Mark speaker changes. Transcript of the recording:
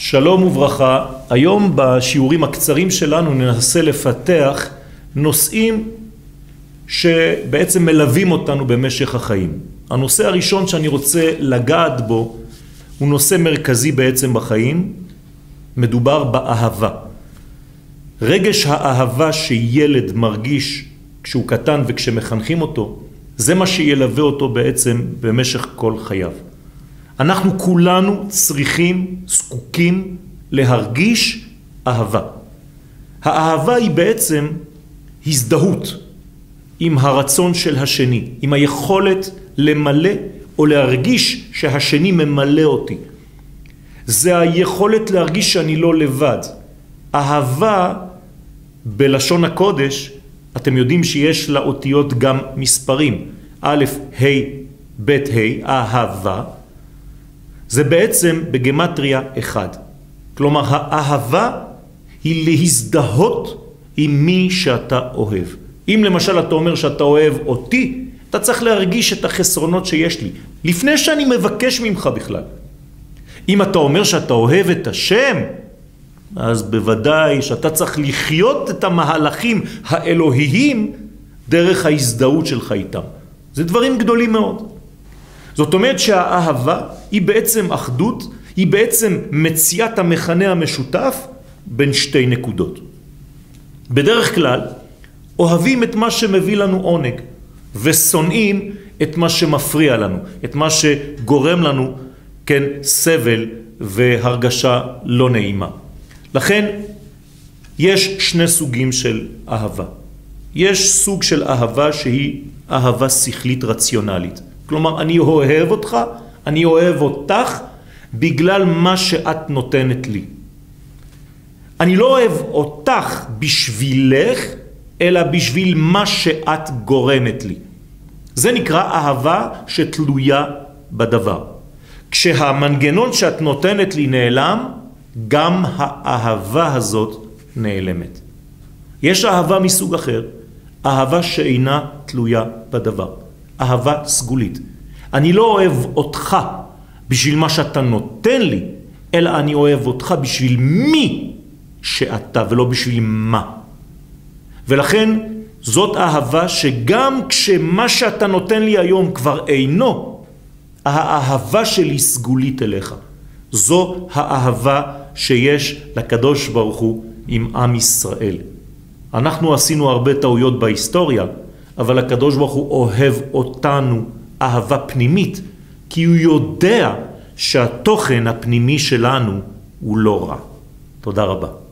Speaker 1: שלום וברכה, היום בשיעורים הקצרים שלנו ננסה לפתח נושאים שבעצם מלווים אותנו במשך החיים. הנושא הראשון שאני רוצה לגעת בו הוא נושא מרכזי בעצם בחיים, מדובר באהבה. רגש האהבה שילד מרגיש כשהוא קטן וכשמחנכים אותו, זה מה שילווה אותו בעצם במשך כל חייו. אנחנו כולנו צריכים, זקוקים, להרגיש אהבה. האהבה היא בעצם הזדהות עם הרצון של השני, עם היכולת למלא או להרגיש שהשני ממלא אותי. זה היכולת להרגיש שאני לא לבד. אהבה בלשון הקודש, אתם יודעים שיש לה אותיות גם מספרים. א', ה', ב', ה', אהבה. זה בעצם בגמטריה אחד. כלומר, האהבה היא להזדהות עם מי שאתה אוהב. אם למשל אתה אומר שאתה אוהב אותי, אתה צריך להרגיש את החסרונות שיש לי, לפני שאני מבקש ממך בכלל. אם אתה אומר שאתה אוהב את השם, אז בוודאי שאתה צריך לחיות את המהלכים האלוהיים דרך ההזדהות שלך איתם. זה דברים גדולים מאוד. זאת אומרת שהאהבה היא בעצם אחדות, היא בעצם מציאת המכנה המשותף בין שתי נקודות. בדרך כלל אוהבים את מה שמביא לנו עונג ושונאים את מה שמפריע לנו, את מה שגורם לנו, כן, סבל והרגשה לא נעימה. לכן יש שני סוגים של אהבה. יש סוג של אהבה שהיא אהבה שכלית רציונלית. כלומר, אני אוהב אותך, אני אוהב אותך, בגלל מה שאת נותנת לי. אני לא אוהב אותך בשבילך, אלא בשביל מה שאת גורמת לי. זה נקרא אהבה שתלויה בדבר. כשהמנגנון שאת נותנת לי נעלם, גם האהבה הזאת נעלמת. יש אהבה מסוג אחר, אהבה שאינה תלויה בדבר. אהבה סגולית. אני לא אוהב אותך בשביל מה שאתה נותן לי, אלא אני אוהב אותך בשביל מי שאתה ולא בשביל מה. ולכן זאת אהבה שגם כשמה שאתה נותן לי היום כבר אינו, האהבה שלי סגולית אליך. זו האהבה שיש לקדוש ברוך הוא עם עם ישראל. אנחנו עשינו הרבה טעויות בהיסטוריה, אבל הקדוש ברוך הוא אוהב אותנו אהבה פנימית, כי הוא יודע שהתוכן הפנימי שלנו הוא לא רע. תודה רבה.